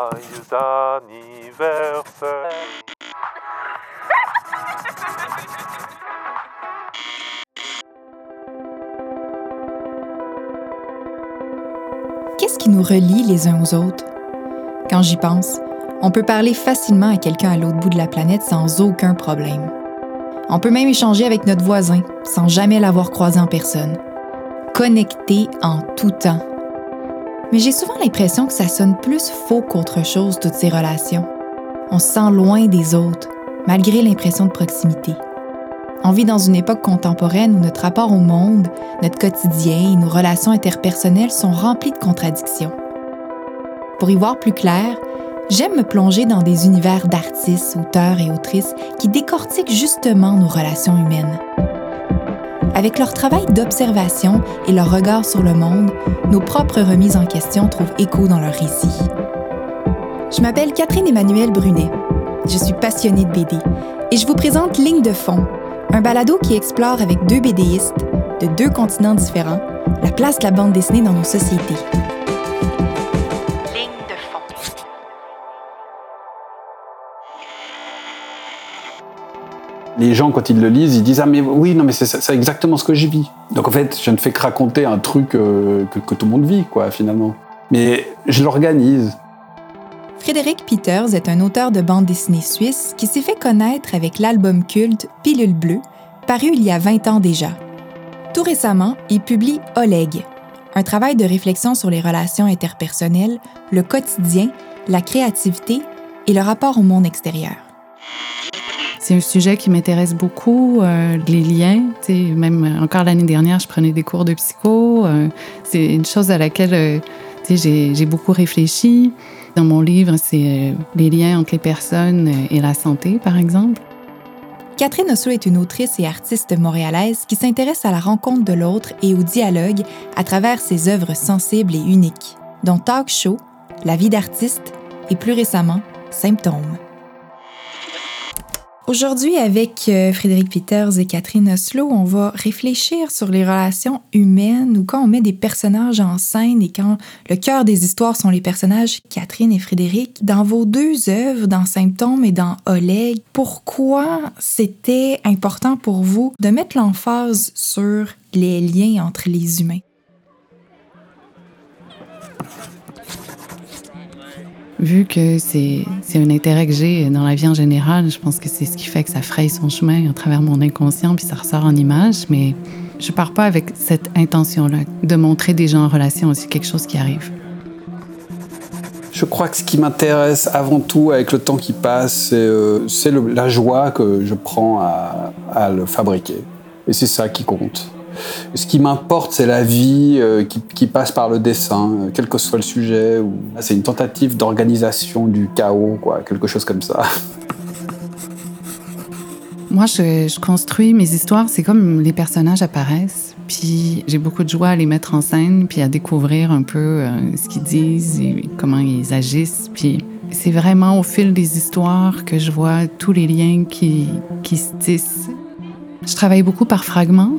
Joyeux anniversaire. Qu'est-ce qui nous relie les uns aux autres? Quand j'y pense, on peut parler facilement à quelqu'un à l'autre bout de la planète sans aucun problème. On peut même échanger avec notre voisin sans jamais l'avoir croisé en personne. Connecté en tout temps. Mais j'ai souvent l'impression que ça sonne plus faux qu'autre chose, toutes ces relations. On se sent loin des autres, malgré l'impression de proximité. On vit dans une époque contemporaine où notre rapport au monde, notre quotidien et nos relations interpersonnelles sont remplis de contradictions. Pour y voir plus clair, j'aime me plonger dans des univers d'artistes, auteurs et autrices qui décortiquent justement nos relations humaines. Avec leur travail d'observation et leur regard sur le monde, nos propres remises en question trouvent écho dans leurs récits. Je m'appelle Catherine Emmanuelle Brunet. Je suis passionnée de BD et je vous présente Ligne de fond, un balado qui explore avec deux BDistes de deux continents différents la place de la bande dessinée dans nos sociétés. Les gens, quand ils le lisent, ils disent Ah, mais oui, non, mais c'est exactement ce que je vis. Donc en fait, je ne fais que raconter un truc euh, que, que tout le monde vit, quoi, finalement. Mais je l'organise. Frédéric Peters est un auteur de bande dessinée suisse qui s'est fait connaître avec l'album culte Pilule bleue, paru il y a 20 ans déjà. Tout récemment, il publie Oleg, un travail de réflexion sur les relations interpersonnelles, le quotidien, la créativité et le rapport au monde extérieur. C'est un sujet qui m'intéresse beaucoup, euh, les liens. Même encore l'année dernière, je prenais des cours de psycho. euh, c'est une chose à laquelle euh, j'ai beaucoup réfléchi. Dans mon livre, c'est les liens entre les personnes et la santé, par exemple. Catherine Oslo est une autrice et artiste montréalaise qui s'intéresse à la rencontre de l'autre et au dialogue à travers ses œuvres sensibles et uniques, dont Talk Show, La vie d'artiste et plus récemment Symptômes. Aujourd'hui, avec euh, Frédéric Peters et Catherine Oslo, on va réfléchir sur les relations humaines ou quand on met des personnages en scène et quand le cœur des histoires sont les personnages Catherine et Frédéric. Dans vos deux œuvres, dans Symptômes et dans Oleg, pourquoi c'était important pour vous de mettre l'emphase sur les liens entre les humains? Vu que c'est c'est un intérêt que j'ai dans la vie en général, je pense que c'est ce qui fait que ça fraye son chemin à travers mon inconscient, puis ça ressort en images. Mais je pars pas avec cette intention-là, de montrer des gens en relation aussi quelque chose qui arrive. Je crois que ce qui m'intéresse avant tout avec le temps qui passe, c'est euh, c'est la joie que je prends à le fabriquer. Et c'est ça qui compte. Ce qui m'importe, c'est la vie euh, qui, passe par le dessin, euh, quel que soit le sujet. ou- C'est une tentative d'organisation du chaos, quelque chose comme ça. Moi, je, je construis mes histoires, c'est comme les personnages apparaissent, puis j'ai beaucoup de joie à les mettre en scène, puis à découvrir un peu euh, ce qu'ils disent et comment ils agissent. Puis c'est vraiment au fil des histoires que je vois tous les liens qui, qui se tissent. Je travaille beaucoup par fragments,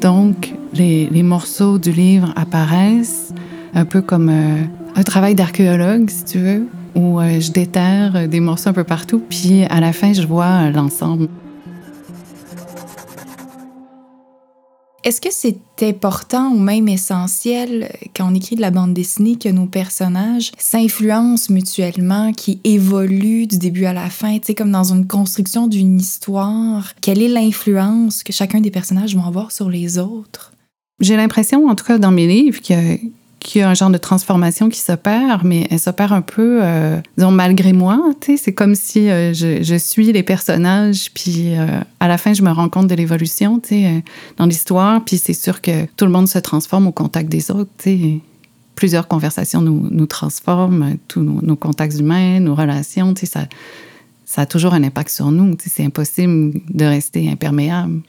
donc les, les morceaux du livre apparaissent un peu comme euh, un travail d'archéologue, si tu veux, où euh, je déterre des morceaux un peu partout, puis à la fin, je vois l'ensemble. Est-ce que c'est important ou même essentiel euh, quand on écrit de la bande dessinée que nos personnages s'influencent mutuellement, qui évoluent du début à la fin, tu sais, comme dans une construction d'une histoire? Quelle est l'influence que chacun des personnages vont avoir sur les autres? J'ai l'impression, en tout cas dans mes livres, a, qu'il y a un genre de transformation qui s'opère, mais elle s'opère un peu, euh, malgré moi. C'est comme si euh, je, suis les personnages, puis euh, à la fin, je me rends compte de l'évolution euh, dans l'histoire, puis c'est sûr que tout le monde se transforme au contact des autres. tu sais. Plusieurs conversations nous, nous transforment, tous nos, contacts humains, nos relations, ça, ça a toujours un impact sur nous. C'est impossible de rester imperméable.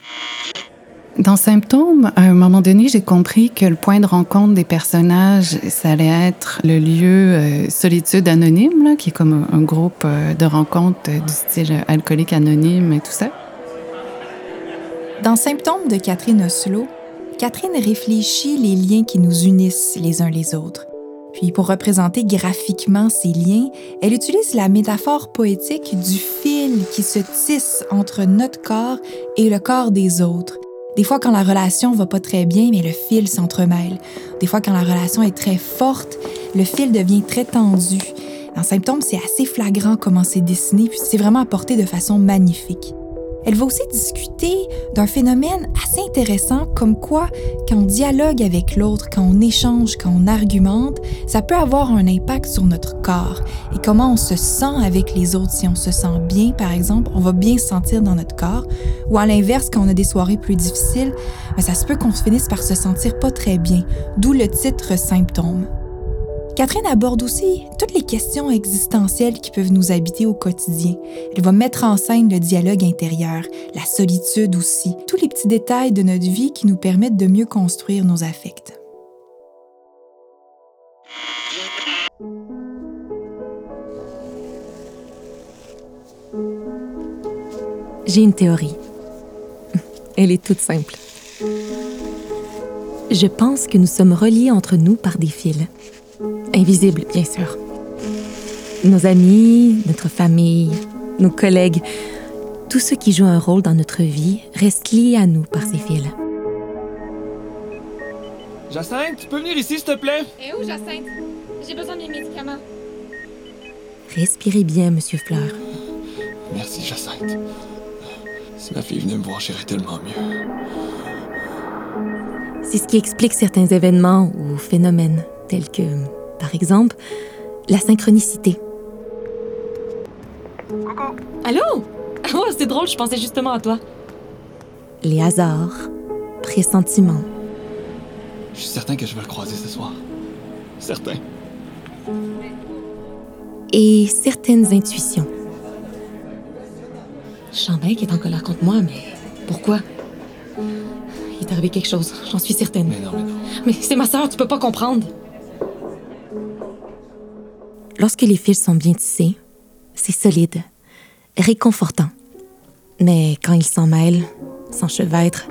Dans Symptômes, à un moment donné, j'ai compris que le point de rencontre des personnages, ça allait être le lieu euh, Solitude Anonyme, là, qui est comme un, groupe euh, de rencontres euh, du style alcoolique anonyme et tout ça. Dans Symptômes de Catherine Oslo, Catherine réfléchit les liens qui nous unissent les uns les autres. Puis pour représenter graphiquement ces liens, elle utilise la métaphore poétique du fil qui se tisse entre notre corps et le corps des autres. Des fois, quand la relation va pas très bien, mais le fil s'entremêle. Des fois, quand la relation est très forte, le fil devient très tendu. Dans Symptômes, c'est assez flagrant comment c'est dessiné, puis c'est vraiment apporté de façon magnifique. Elle va aussi discuter d'un phénomène assez intéressant comme quoi, quand on dialogue avec l'autre, quand on échange, quand on argumente, ça peut avoir un impact sur notre corps et comment on se sent avec les autres. Si on se sent bien, par exemple, on va bien se sentir dans notre corps. Ou à l'inverse, quand on a des soirées plus difficiles, ben, ça se peut qu'on se finisse par se sentir pas très bien, d'où le titre Symptômes. Catherine aborde aussi toutes les questions existentielles qui peuvent nous habiter au quotidien. Elle va mettre en scène le dialogue intérieur, la solitude aussi, tous les petits détails de notre vie qui nous permettent de mieux construire nos affects. J'ai une théorie. Elle est toute simple. Je pense que nous sommes reliés entre nous par des fils. Invisibles, bien sûr. Nos amis, notre famille, nos collègues, tous ceux qui jouent un rôle dans notre vie restent liés à nous par ces fils. Jacinthe, tu peux venir ici, s'il te plaît? Et où, Jacinthe? J'ai besoin de mes médicaments. Respirez bien, Monsieur Fleur. Merci, Jacinthe. Si ma fille venait me voir, j'irais tellement mieux. C'est ce qui explique certains événements ou phénomènes, tels que, par exemple, la synchronicité. Allô? Oh, c'est drôle, je pensais justement à toi. Les hasards, pressentiments, Je suis certain que je vais le croiser ce soir. Certain. et certaines intuitions. Bien qu'il est en colère contre moi, mais pourquoi? Il est arrivé quelque chose, j'en suis certaine. Mais non, mais non. Mais c'est ma sœur, tu peux pas comprendre. Lorsque les fils sont bien tissés, c'est solide, réconfortant. Mais quand ils s'en mêlent, s'enchevêtrent,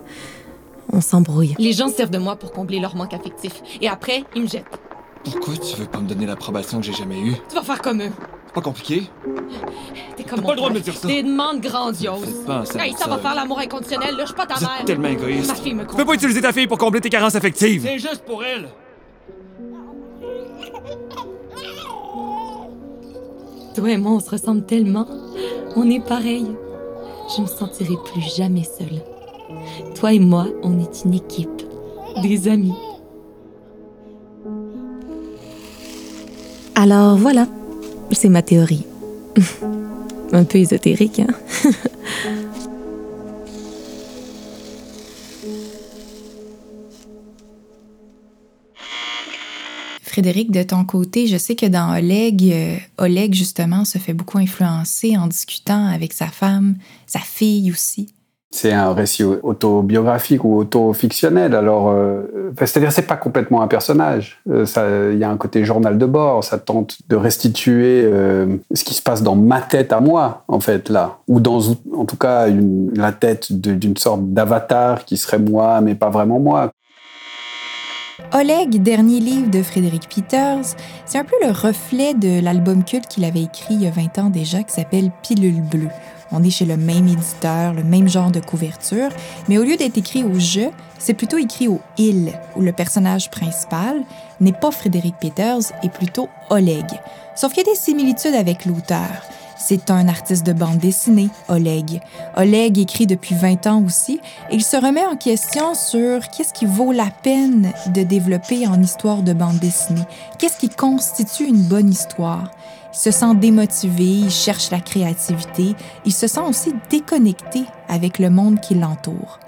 on s'embrouille. Les gens servent de moi pour combler leur manque affectif. Et après, ils me jettent. Pourquoi tu veux pas me donner l'approbation que j'ai jamais eue? Tu vas faire comme eux. C'est pas compliqué? T'es comme T'as mon pas le droit de me dire ça. Des demandes grandioses. Pas ça. Hey, ça va faire l'amour inconditionnel, là, je suis pas ta Vous mère. êtes tellement égoïste. Ma fille me Tu peux comprend. pas utiliser ta fille pour combler tes carences affectives. C'est juste pour elle. Toi et moi, on se ressemble tellement. On est pareil. Je me sentirai plus jamais seule. Toi et moi, on est une équipe. Des amis. Alors voilà, c'est ma théorie. Un peu ésotérique, hein? Frédéric, de ton côté, je sais que dans Oleg, euh, Oleg justement se fait beaucoup influencer en discutant avec sa femme, sa fille aussi. C'est un récit autobiographique ou autofictionnel. Alors, euh, c'est-à-dire, c'est pas complètement un personnage. Euh, Il y a un côté journal de bord. Ça tente de restituer ce qui se passe dans ma tête à moi, en fait, là, ou dans, en tout cas, la tête d'une sorte d'avatar qui serait moi, mais pas vraiment moi. Oleg, dernier livre de Frédéric Peters, c'est un peu le reflet de l'album culte qu'il avait écrit il y a 20 ans déjà, qui s'appelle Pilule bleue. On est chez le même éditeur, le même genre de couverture, mais au lieu d'être écrit au je, c'est plutôt écrit au il, où le personnage principal n'est pas Frédéric Peters et plutôt Oleg. Sauf qu'il y a des similitudes avec l'auteur. C'est un artiste de bande dessinée, Oleg. Oleg écrit depuis 20 ans aussi et il se remet en question sur qu'est-ce qui vaut la peine de développer en histoire de bande dessinée. Qu'est-ce qui constitue une bonne histoire? Il se sent démotivé, il cherche la créativité, il se sent aussi déconnecté avec le monde qui l'entoure.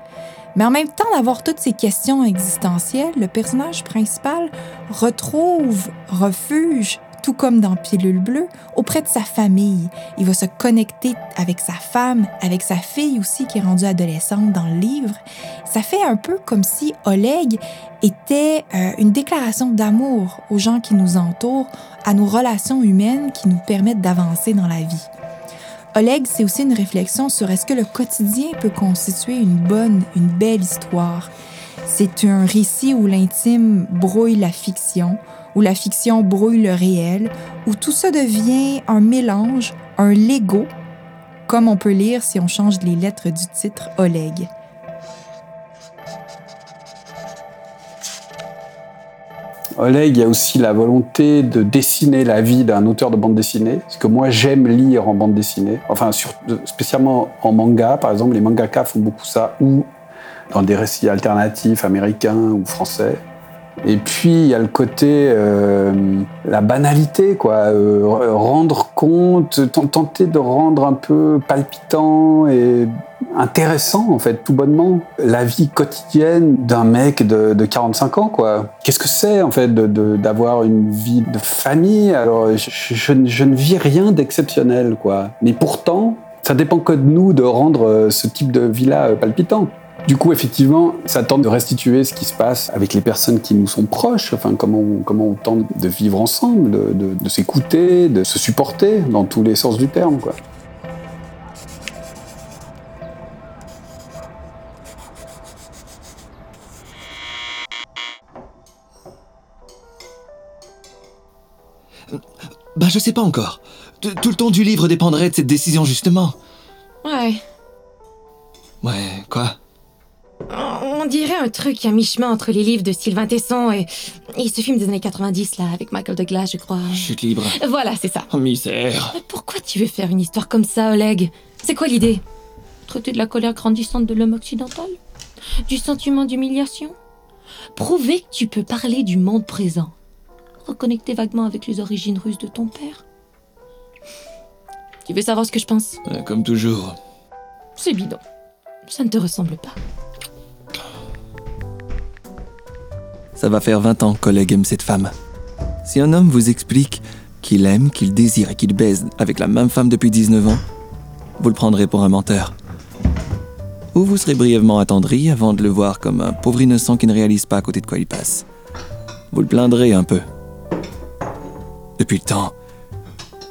Mais en même temps d'avoir toutes ces questions existentielles, le personnage principal retrouve refuge, tout comme dans Pilule bleue, auprès de sa famille. Il va se connecter avec sa femme, avec sa fille aussi qui est rendue adolescente dans le livre. Ça fait un peu comme si Oleg était euh, une déclaration d'amour aux gens qui nous entourent, à nos relations humaines qui nous permettent d'avancer dans la vie. Oleg, c'est aussi une réflexion sur est-ce que le quotidien peut constituer une bonne, une belle histoire. C'est un récit où l'intime brouille la fiction, où la fiction brouille le réel, où tout ça devient un mélange, un Lego, comme on peut lire si on change les lettres du titre Oleg. Oleg, il y a aussi la volonté de dessiner la vie d'un auteur de bande dessinée, ce que moi j'aime lire en bande dessinée, enfin spécialement en manga, par exemple, les mangaka font beaucoup ça, ou dans des récits alternatifs américains ou français. Et puis il y a le côté, euh, la banalité, quoi, euh, rendre compte, tenter de rendre un peu palpitant et intéressant, en fait, tout bonnement, la vie quotidienne d'un mec de, de 45 ans, quoi. Qu'est-ce que c'est, en fait, d'avoir une vie de famille? Alors, je, je je ne vis rien d'exceptionnel, quoi. Mais pourtant, ça dépend que de nous de rendre euh, ce type de vie-là palpitant. Du coup, effectivement, ça tente de restituer ce qui se passe avec les personnes qui nous sont proches, enfin, comment on, comment on tente de vivre ensemble, de, de- de s'écouter, de se supporter dans tous les sens du terme, quoi. Bah, je sais pas encore. T- Tout le temps du livre dépendrait de cette décision, justement. Ouais. Ouais, quoi? On dirait un truc à mi-chemin entre les livres de Sylvain Tesson et, et ce film des années 90, là, avec Michael Douglas, je crois. Chute libre. Voilà, c'est ça. Oh, misère. Mais pourquoi tu veux faire une histoire comme ça, Oleg? C'est quoi l'idée? Traiter de la colère grandissante de l'homme occidental? Du sentiment d'humiliation? Prouver que tu peux parler du monde présent? Reconnecter vaguement avec les origines russes de ton père? Tu veux savoir ce que je pense? Euh, Comme toujours. C'est bidon. Ça ne te ressemble pas. Ça va faire 20 ans collègue aime cette femme. Si un homme vous explique qu'il aime, qu'il désire et qu'il baise avec la même femme depuis 19 ans, vous le prendrez pour un menteur. Ou vous serez brièvement attendri avant de le voir comme un pauvre innocent qui ne réalise pas à côté de quoi il passe. Vous le plaindrez un peu. Depuis le temps,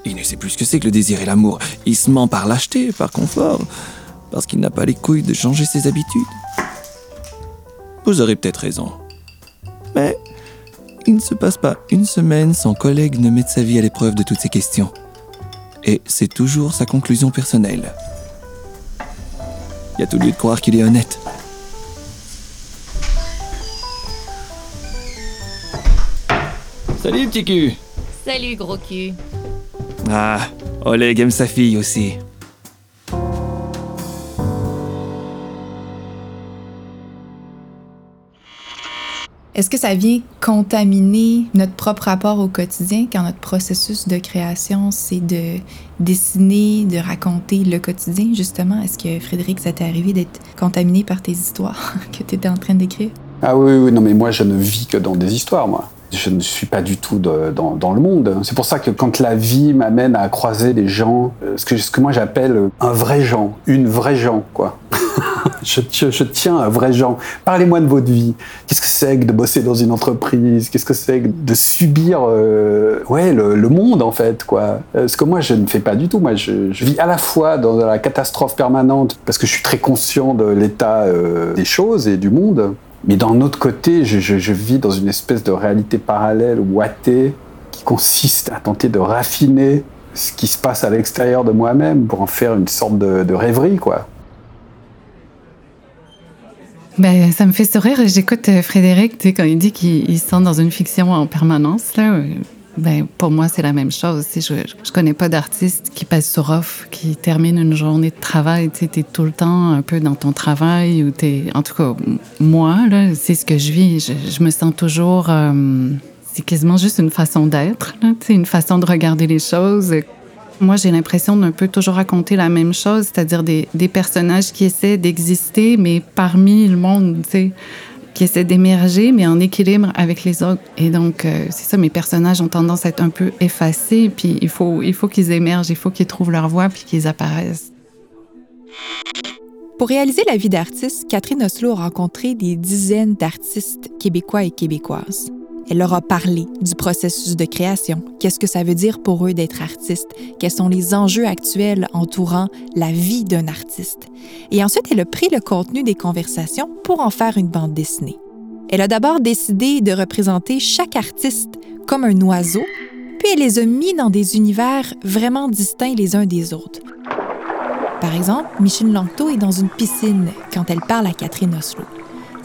il ne sait plus ce que c'est que le désir et l'amour. Il se ment par lâcheté, par confort, parce qu'il n'a pas les couilles de changer ses habitudes. Vous aurez peut-être raison. Mais il ne se passe pas une semaine sans collègue ne mette sa vie à l'épreuve de toutes ces questions. Et c'est toujours sa conclusion personnelle. Il y a tout lieu de croire qu'il est honnête. Salut petit cul Salut, gros cul. Ah, Oleg aime sa fille aussi. Est-ce que ça vient contaminer notre propre rapport au quotidien quand notre processus de création, c'est de dessiner, de raconter le quotidien, justement? Est-ce que, Frédéric, ça t'est arrivé d'être contaminé par tes histoires que tu étais en train d'écrire? Ah oui, oui, non, mais moi, je ne vis que dans des histoires, moi. Je ne suis pas du tout dans, le monde. C'est pour ça que quand la vie m'amène à croiser des gens, euh, ce que, moi j'appelle un vrai gens, une vraie gens, quoi. je, tiens à un vrai gens. Parlez-moi de votre vie. Qu'est-ce que c'est que de bosser dans une entreprise? Qu'est-ce que c'est que de subir euh, ouais, le, monde, en fait, quoi? Euh, Ce que moi, je ne fais pas du tout. Moi, je, vis à la fois dans la catastrophe permanente, parce que je suis très conscient de l'état des choses et du monde, mais d'un autre côté, je, vis dans une espèce de réalité parallèle ou athée qui consiste à tenter de raffiner ce qui se passe à l'extérieur de moi-même pour en faire une sorte de, rêverie, quoi. Ben, ça me fait sourire. J'écoute euh, Frédéric, quand il dit qu'il il se sent dans une fiction en permanence, là. Ben, pour moi, c'est la même chose. Je, je connais pas d'artiste qui passe sur off, qui termine une journée de travail. Tu t'es tout le temps un peu dans ton travail ou. En tout cas, moi, c'est ce que je vis. Je, me sens toujours... euh, c'est quasiment juste une façon d'être, sais, une façon de regarder les choses. Moi, j'ai l'impression d'un peu toujours raconter la même chose, c'est-à-dire des, des personnages qui essaient d'exister, mais parmi le monde, qui essaient d'émerger, mais en équilibre avec les autres. Et donc, euh, c'est ça, mes personnages ont tendance à être un peu effacés, puis il faut, il faut qu'ils émergent, il faut qu'ils trouvent leur voie, puis qu'ils apparaissent. Pour réaliser la vie d'artiste, Catherine Oslo a rencontré des dizaines d'artistes québécois et québécoises. Elle leur a parlé du processus de création, qu'est-ce que ça veut dire pour eux d'être artiste, quels sont les enjeux actuels entourant la vie d'un artiste. Et ensuite, elle a pris le contenu des conversations pour en faire une bande dessinée. Elle a d'abord décidé de représenter chaque artiste comme un oiseau, puis elle les a mis dans des univers vraiment distincts les uns des autres. Par exemple, Michel Langto est dans une piscine quand elle parle à Catherine Oslo.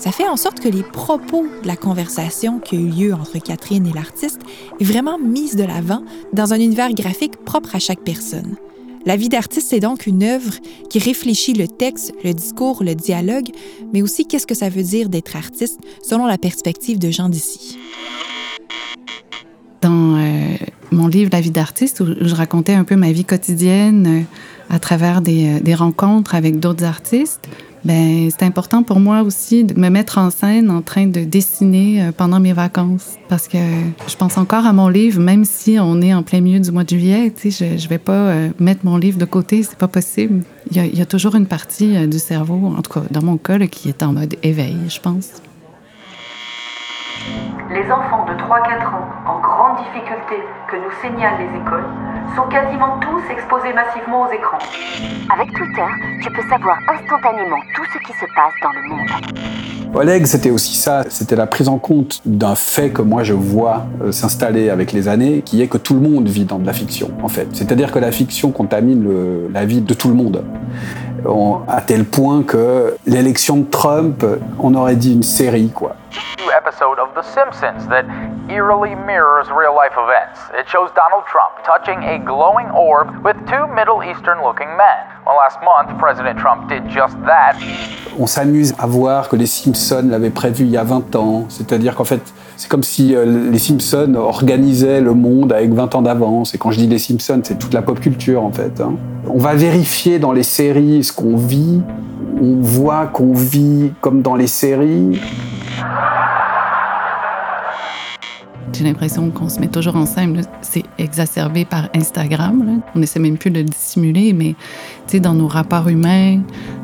Ça fait en sorte que les propos de la conversation qui a eu lieu entre Catherine et l'artiste est vraiment mise de l'avant dans un univers graphique propre à chaque personne. La vie d'artiste est donc une œuvre qui réfléchit le texte, le discours, le dialogue, mais aussi qu'est-ce que ça veut dire d'être artiste selon la perspective de gens d'ici. Dans euh, mon livre La vie d'artiste, où je racontais un peu ma vie quotidienne euh, à travers euh, des rencontres avec d'autres artistes, ben c'est important pour moi aussi de me mettre en scène en train de dessiner euh, pendant mes vacances. Parce que je pense encore à mon livre même si on est en plein milieu du mois de juillet tu sais je, je vais pas euh, mettre mon livre de côté c'est pas possible. Il y, a, toujours une partie euh, du cerveau en tout cas dans mon cas qui est en mode éveil je pense les enfants de 3-4 ans en grande difficulté que nous signalent les écoles sont quasiment tous exposés massivement aux écrans. Avec Twitter, tu peux savoir instantanément tout ce qui se passe dans le monde. Oleg, c'était aussi ça, c'était la prise en compte d'un fait que moi je vois euh, s'installer avec les années, qui est que tout le monde vit dans de la fiction, en fait. C'est-à-dire que la fiction contamine le, la vie de tout le monde. On, à tel point que l'élection de Trump, on aurait dit une série, quoi. episode of The Simpsons that eerily mirrors real life events. It shows Donald Trump touching a glowing orb with two Middle Eastern looking men. Well, last month, President Trump did just that. On s'amuse à voir que les Simpsons l'avaient prévu il y a 20 ans. C'est-à-dire qu'en fait, c'est comme si euh, les Simpsons organisaient le monde avec 20 ans d'avance. Et quand je dis les Simpsons, c'est toute la pop culture en fait. Hein. On va vérifier dans les séries ce qu'on vit. On voit qu'on vit comme dans les séries. J'ai l'impression qu'on se met toujours ensemble. C'est exacerbé par Instagram. Là. On essaie même plus de le dissimuler, mais dans nos rapports humains,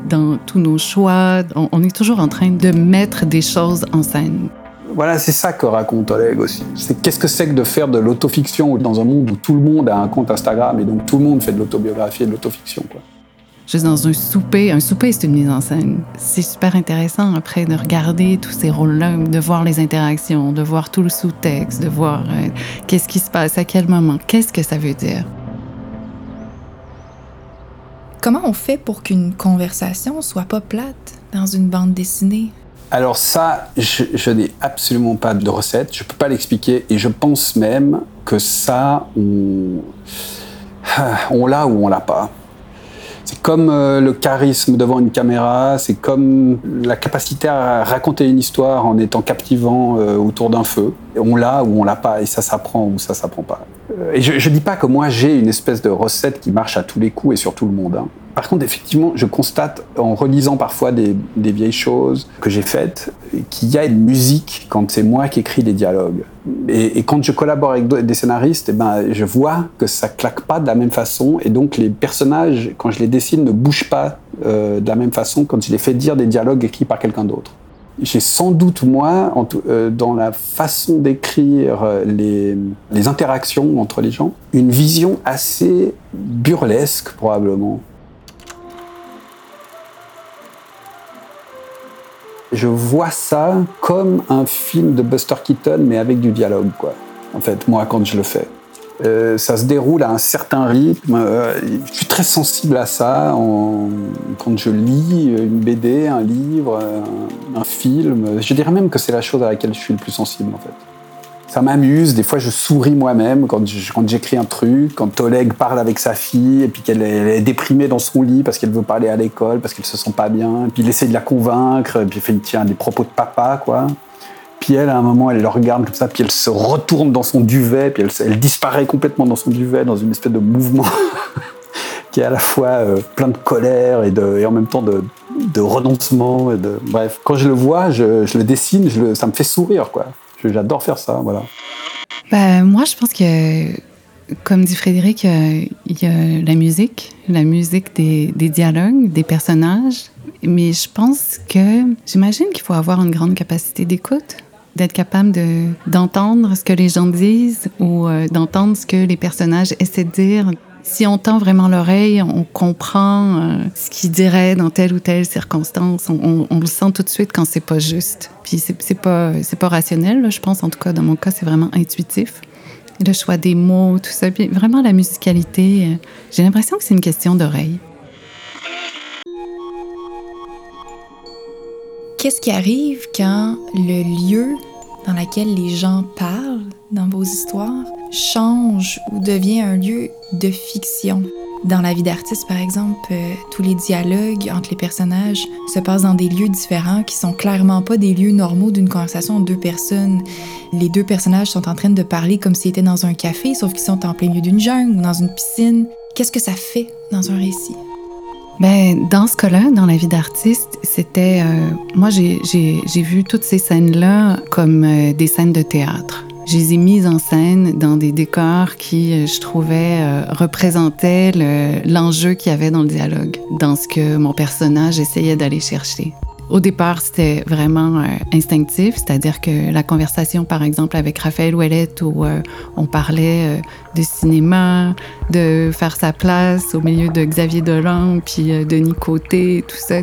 dans tous nos choix, on, on, est toujours en train de mettre des choses en scène. Voilà, c'est ça que raconte Oleg aussi. C'est qu'est-ce que c'est que de faire de l'autofiction dans un monde où tout le monde a un compte Instagram et donc tout le monde fait de l'autobiographie et de l'autofiction. Quoi juste dans un souper. Un souper, c'est une mise en scène. C'est super intéressant après de regarder tous ces rôles-là, de voir les interactions, de voir tout le sous-texte, de voir euh, qu'est-ce qui se passe, à quel moment, qu'est-ce que ça veut dire. Comment on fait pour qu'une conversation soit pas plate dans une bande dessinée? Alors ça, je, je n'ai absolument pas de recette, je peux pas l'expliquer et je pense même que ça, on, on l'a ou on l'a pas. C'est comme euh, le charisme devant une caméra, c'est comme la capacité à raconter une histoire en étant captivant euh, autour d'un feu. On l'a ou on l'a pas, et ça s'apprend ou ça s'apprend pas. Et je, je dis pas que moi j'ai une espèce de recette qui marche à tous les coups et sur tout le monde. Hein. Par contre, effectivement, je constate en relisant parfois des, vieilles choses que j'ai faites qu'il y a une musique quand c'est moi qui écris des dialogues. Et, et, quand je collabore avec des scénaristes, eh ben, je vois que ça claque pas de la même façon. Et donc, les personnages, quand je les dessine, ne bougent pas euh, de la même façon quand je les fais dire des dialogues écrits par quelqu'un d'autre. J'ai sans doute, moi, euh, dans la façon d'écrire les, les interactions entre les gens, une vision assez burlesque, probablement. je vois ça comme un film de Buster Keaton, mais avec du dialogue, quoi. En fait, moi, quand je le fais. Euh, ça se déroule à un certain rythme. Euh, je suis très sensible à ça quand je lis une BD, un livre, un, un film. Je dirais même que c'est la chose à laquelle je suis le plus sensible, en fait ça m'amuse. Des fois, je souris moi-même quand, j'écris un truc, quand Oleg parle avec sa fille et puis qu'elle est, déprimée dans son lit parce qu'elle veut pas aller à l'école, parce qu'elle se sent pas bien. Puis il essaie de la convaincre, puis il fait tiens des propos de papa, quoi. Puis elle, à un moment, elle le regarde comme ça, puis elle se retourne dans son duvet, puis elle, disparaît complètement dans son duvet, dans une espèce de mouvement qui est à la fois euh, plein de colère et, en même temps de, renoncement. Et de... Bref, quand je le vois, je, le dessine, ça me fait sourire, quoi. J'adore faire ça, voilà. Ben, moi, je pense que, comme dit Frédéric, il y a la musique, la musique des dialogues, des personnages. Mais je pense que, j'imagine qu'il faut avoir une grande capacité d'écoute, d'être capable d'entendre ce que les gens disent ou euh, d'entendre ce que les personnages essaient de dire. Si on tend vraiment l'oreille, on comprend euh, ce qu'il dirait dans telle ou telle circonstance. On, le sent tout de suite quand c'est pas juste. Puis c'est pas, pas rationnel, je pense. En tout cas, dans mon cas, c'est vraiment intuitif. Le choix des mots, tout ça. Puis vraiment, la musicalité, euh, j'ai l'impression que c'est une question d'oreille. Qu'est-ce qui arrive quand le lieu dans lequel les gens parlent dans vos histoires change ou devient un lieu de fiction? Dans la vie d'artiste, par exemple, euh, tous les dialogues entre les personnages se passent dans des lieux différents qui sont clairement pas des lieux normaux d'une conversation entre deux personnes. Les deux personnages sont en train de parler comme s'ils étaient dans un café, sauf qu'ils sont en plein milieu d'une jungle ou dans une piscine. Qu'est-ce que ça fait dans un récit? Ben, dans ce cas-là, dans la vie d'artiste, c'était. Euh, moi, j'ai vu toutes ces scènes-là comme euh, des scènes de théâtre. Je les ai mises en scène dans des décors qui, euh, je trouvais, représentaient l'enjeu qu'il y avait dans le dialogue, dans ce que mon personnage essayait d'aller chercher. Au départ, c'était vraiment euh, instinctif, c'est-à-dire que la conversation, par exemple, avec Raphaël Ouellette, où euh, on parlait euh, de cinéma, de faire sa place au milieu de Xavier Dolan, puis Denis Côté, tout ça,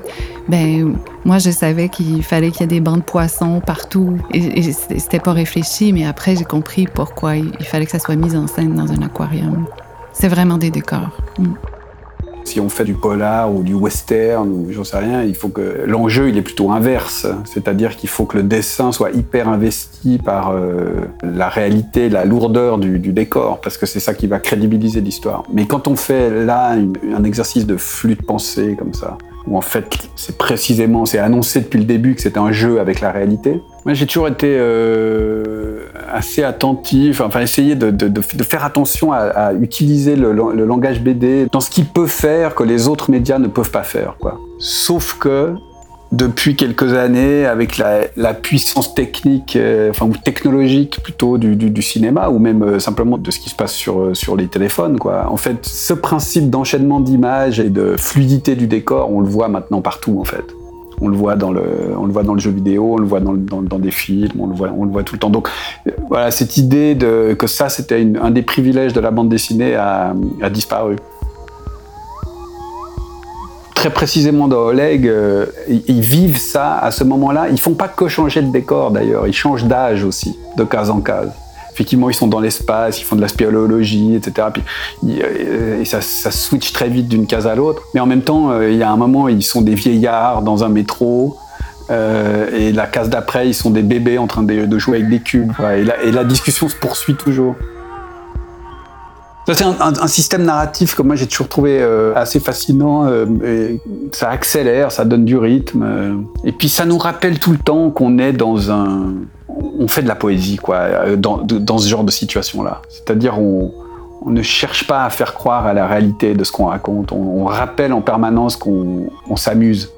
ben moi, je savais qu'il fallait qu'il y ait des bancs de poissons partout. Et, et c'était pas réfléchi, mais après, j'ai compris pourquoi il fallait que ça soit mis en scène dans un aquarium. C'est vraiment des décors. Mm. Si on fait du polar ou du western ou j'en sais rien, il faut que l'enjeu il est plutôt inverse, c'est-à-dire qu'il faut que le dessin soit hyper investi par euh, la réalité, la lourdeur du, décor, parce que c'est ça qui va crédibiliser l'histoire. Mais quand on fait là un exercice de flux de pensée comme ça, où en fait c'est précisément, c'est annoncé depuis le début que c'est un jeu avec la réalité. Moi j'ai toujours été euh, assez attentif, enfin essayer de, faire attention à, utiliser le, le, langage BD dans ce qu'il peut faire que les autres médias ne peuvent pas faire. Quoi. Sauf que depuis quelques années, avec la, puissance technique, euh, enfin ou technologique plutôt du, cinéma, ou même euh, simplement de ce qui se passe sur, euh, les téléphones. En fait, ce principe d'enchaînement d'images et de fluidité du décor, on le voit maintenant partout, en fait. On le voit dans le, on le voit dans le jeu vidéo, on le voit dans, des films, on le voit, on le voit tout le temps. Donc voilà, cette idée que ça, c'était un des privilèges de la bande dessinée a disparu très précisément dans Oleg, euh, ils vivent ça à ce moment-là. Ils font pas que changer de décor d'ailleurs, ils changent d'âge aussi, de case en case. Effectivement, ils sont dans l'espace, ils font de la spéléologie, etc. Puis, euh, et ça, ça switch très vite d'une case à l'autre. Mais en même temps, euh, il y a un moment, ils sont des vieillards dans un métro. Euh, et la case d'après, ils sont des bébés en train de, jouer avec des cubes. Et la discussion se poursuit toujours. C'est un, système narratif que moi j'ai toujours trouvé euh, assez fascinant. Euh, ça accélère, ça donne du rythme. Euh, et puis ça nous rappelle tout le temps qu'on est dans un. On fait de la poésie, quoi, dans, ce genre de situation-là. C'est-à-dire, on, ne cherche pas à faire croire à la réalité de ce qu'on raconte. On, on, rappelle en permanence qu'on s'amuse.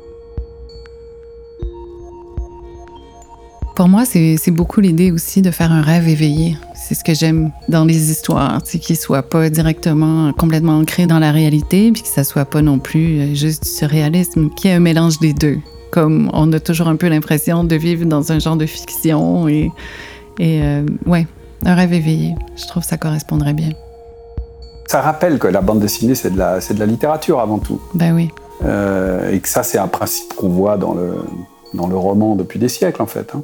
Pour moi, c'est beaucoup l'idée aussi de faire un rêve éveillé. C'est ce que j'aime dans les histoires, c'est qu'ils soient pas directement complètement ancrés dans la réalité, puis que ça soit pas non plus euh, juste du surréalisme, qu'il y ait un mélange des deux. Comme on a toujours un peu l'impression de vivre dans un genre de fiction et, et euh, ouais, un rêve éveillé. Je trouve que ça correspondrait bien. Ça rappelle que la bande dessinée, c'est de la, c'est de la littérature avant tout. Ben oui. Euh, et que ça, c'est un principe qu'on voit dans le, dans le roman depuis des siècles, en fait. Hein.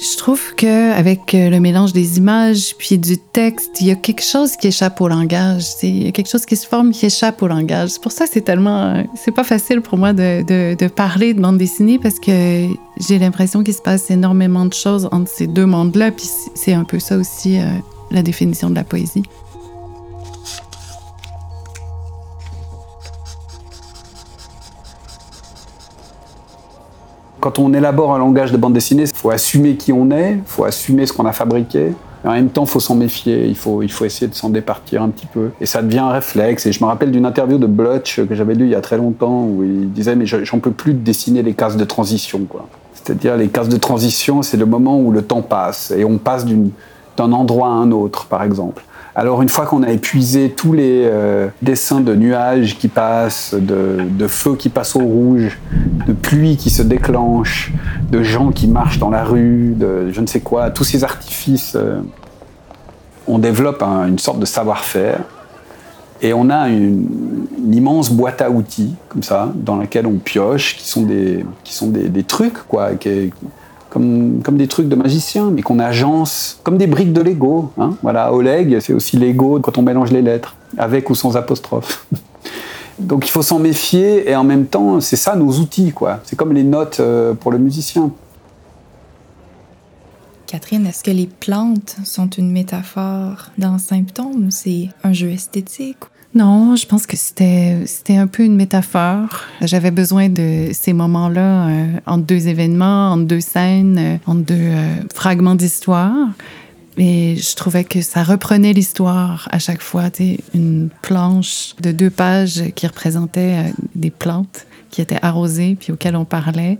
Je trouve que avec euh, le mélange des images puis du texte, il y a quelque chose qui échappe au langage. Il y a quelque chose qui se forme qui échappe au langage. C'est pour ça que c'est tellement, c'est pas facile pour moi de, de, de, parler de bande dessinée parce que j'ai l'impression qu'il se passe énormément de choses entre ces deux mondes-là. Puis c'est un peu ça aussi euh, la définition de la poésie. Quand on élabore un langage de bande dessinée, il faut assumer qui on est, il faut assumer ce qu'on a fabriqué. En même temps, il faut s'en méfier, il faut, il faut essayer de s'en départir un petit peu. Et ça devient un réflexe. Et je me rappelle d'une interview de Blutch que j'avais lue il y a très longtemps où il disait Mais j'en peux plus de dessiner les cases de transition. C'est-à-dire, les cases de transition, c'est le moment où le temps passe. Et on passe d'un endroit à un autre, par exemple. Alors une fois qu'on a épuisé tous les euh, dessins de nuages qui passent, de, de feux qui passent au rouge, de pluie qui se déclenche, de gens qui marchent dans la rue, de je ne sais quoi, tous ces artifices, euh, on développe un, une sorte de savoir-faire. Et on a une, immense boîte à outils, comme ça, dans laquelle on pioche, qui sont des, qui sont trucs, quoi, comme, des trucs de magicien, mais qu'on agence comme des briques de Lego. Hein. Voilà, Oleg, c'est aussi Lego quand on mélange les lettres, avec ou sans apostrophe. Donc il faut s'en méfier et en même temps, c'est ça nos outils, quoi. C'est comme les notes euh, pour le musicien. Catherine, est-ce que les plantes sont une métaphore d'un symptôme ou c'est un jeu esthétique? Non, je pense que c'était un peu une métaphore. J'avais besoin de ces moments-là euh, entre deux événements, entre deux scènes, euh, entre deux euh, fragments d'histoire. Et je trouvais que ça reprenait l'histoire à chaque fois, une planche de deux pages qui représentait euh, des plantes qui étaient arrosées puis auxquelles on parlait.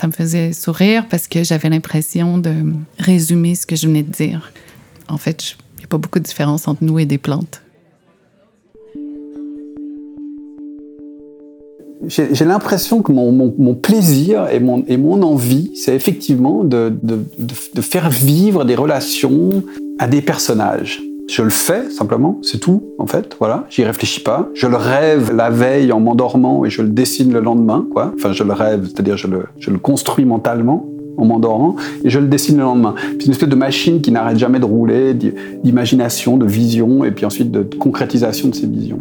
Ça me faisait sourire parce que j'avais l'impression de résumer ce que je venais de dire. En fait, il n'y a pas beaucoup de différence entre nous et des plantes. J'ai l'impression que mon, plaisir et mon, envie, c'est effectivement de, faire vivre des relations à des personnages. Je le fais simplement, c'est tout en fait. Voilà, j'y réfléchis pas. Je le rêve la veille en m'endormant et je le dessine le lendemain, quoi. Enfin, je le rêve, c'est-à-dire je le, je le construis mentalement en m'endormant et je le dessine le lendemain. C'est une espèce de machine qui n'arrête jamais de rouler, d'i- d'imagination, de vision et puis ensuite de concrétisation de ces visions.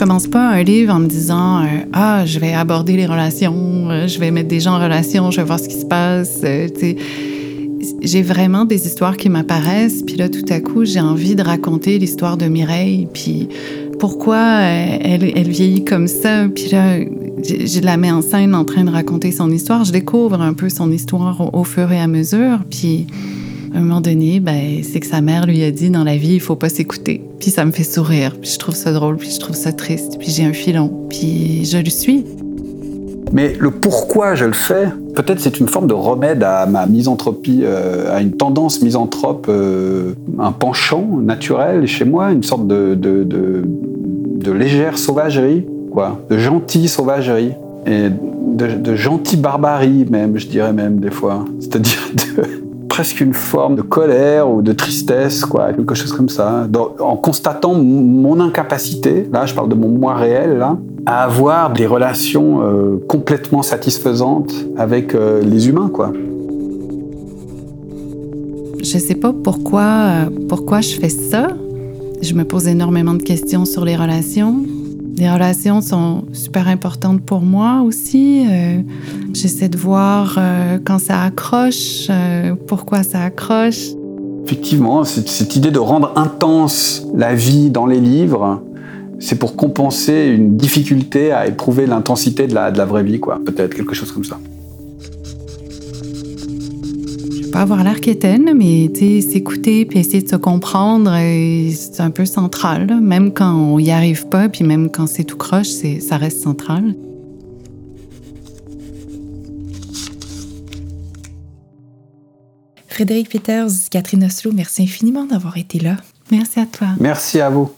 Commence pas un livre en me disant euh, ah je vais aborder les relations, euh, je vais mettre des gens en relation, je vais voir ce qui se passe. euh, j'ai vraiment des histoires qui m'apparaissent, puis là tout à coup j'ai envie de raconter l'histoire de Mireille, puis pourquoi elle, vieillit comme ça, puis là je, je la mets en scène en train de raconter son histoire, je découvre un peu son histoire au, au fur et à mesure, puis à un moment donné, ben, c'est que sa mère lui a dit dans la vie, il faut pas s'écouter. Puis ça me fait sourire, puis je trouve ça drôle, puis je trouve ça triste, puis j'ai un filon, puis je le suis. Mais le pourquoi je le fais, peut-être c'est une forme de remède à ma misanthropie, euh, à une tendance misanthrope, euh, un penchant naturel chez moi, une sorte de, légère sauvagerie, quoi, de gentille sauvagerie. Et de, de gentille barbarie même, je dirais même des fois. C'est-à-dire de presque une forme de colère ou de tristesse, quoi, quelque chose comme ça. En constatant mon incapacité, là je parle de mon moi réel, à avoir des relations euh, complètement satisfaisantes avec euh, les humains, quoi. Je sais pas pourquoi, euh, pourquoi je fais ça. Je me pose énormément de questions sur les relations. Les relations sont super importantes pour moi aussi. Euh, J'essaie de voir euh, quand ça accroche, euh, pourquoi ça accroche. Effectivement, cette, idée de rendre intense la vie dans les livres, c'est pour compenser une difficulté à éprouver l'intensité de la, de la vraie vie, quoi. Peut-être quelque chose comme ça. Pas avoir l'air quétaine, mais tu sais, s'écouter puis essayer de se comprendre, euh, c'est un peu central. là. Même quand on y arrive pas, puis même quand c'est tout croche, c'est- ça reste central. Frédéric Peters, Catherine Oslo, merci infiniment d'avoir été là. Merci à toi. Merci à vous.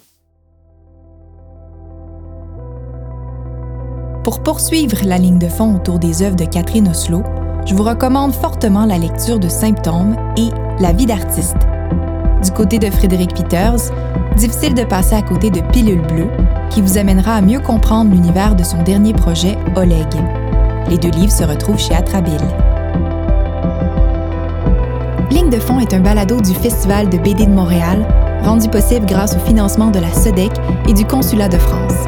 Pour poursuivre la ligne de fond autour des œuvres de Catherine Oslo, je vous recommande fortement la lecture de Symptômes et La vie d'artiste. Du côté de Frédéric Peters, difficile de passer à côté de Pilule bleue, qui vous amènera à mieux comprendre l'univers de son dernier projet, Oleg. Les deux livres se retrouvent chez Atrabile. Ligne de fond est un balado du Festival de BD de Montréal, rendu possible grâce au financement de la SEDEC et du Consulat de France.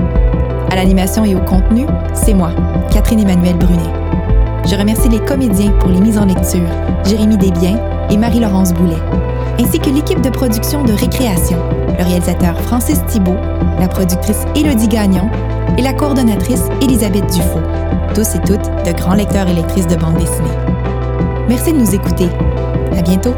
À l'animation et au contenu, c'est moi, Catherine Emmanuel Brunet. Je remercie les comédiens pour les mises en lecture, Jérémy Desbiens et Marie-Laurence Boulet, ainsi que l'équipe de production de Récréation, le réalisateur Francis Thibault, la productrice Élodie Gagnon et la coordonnatrice Elisabeth Dufaux, tous et toutes de grands lecteurs et lectrices de bande dessinée. Merci de nous écouter. À bientôt!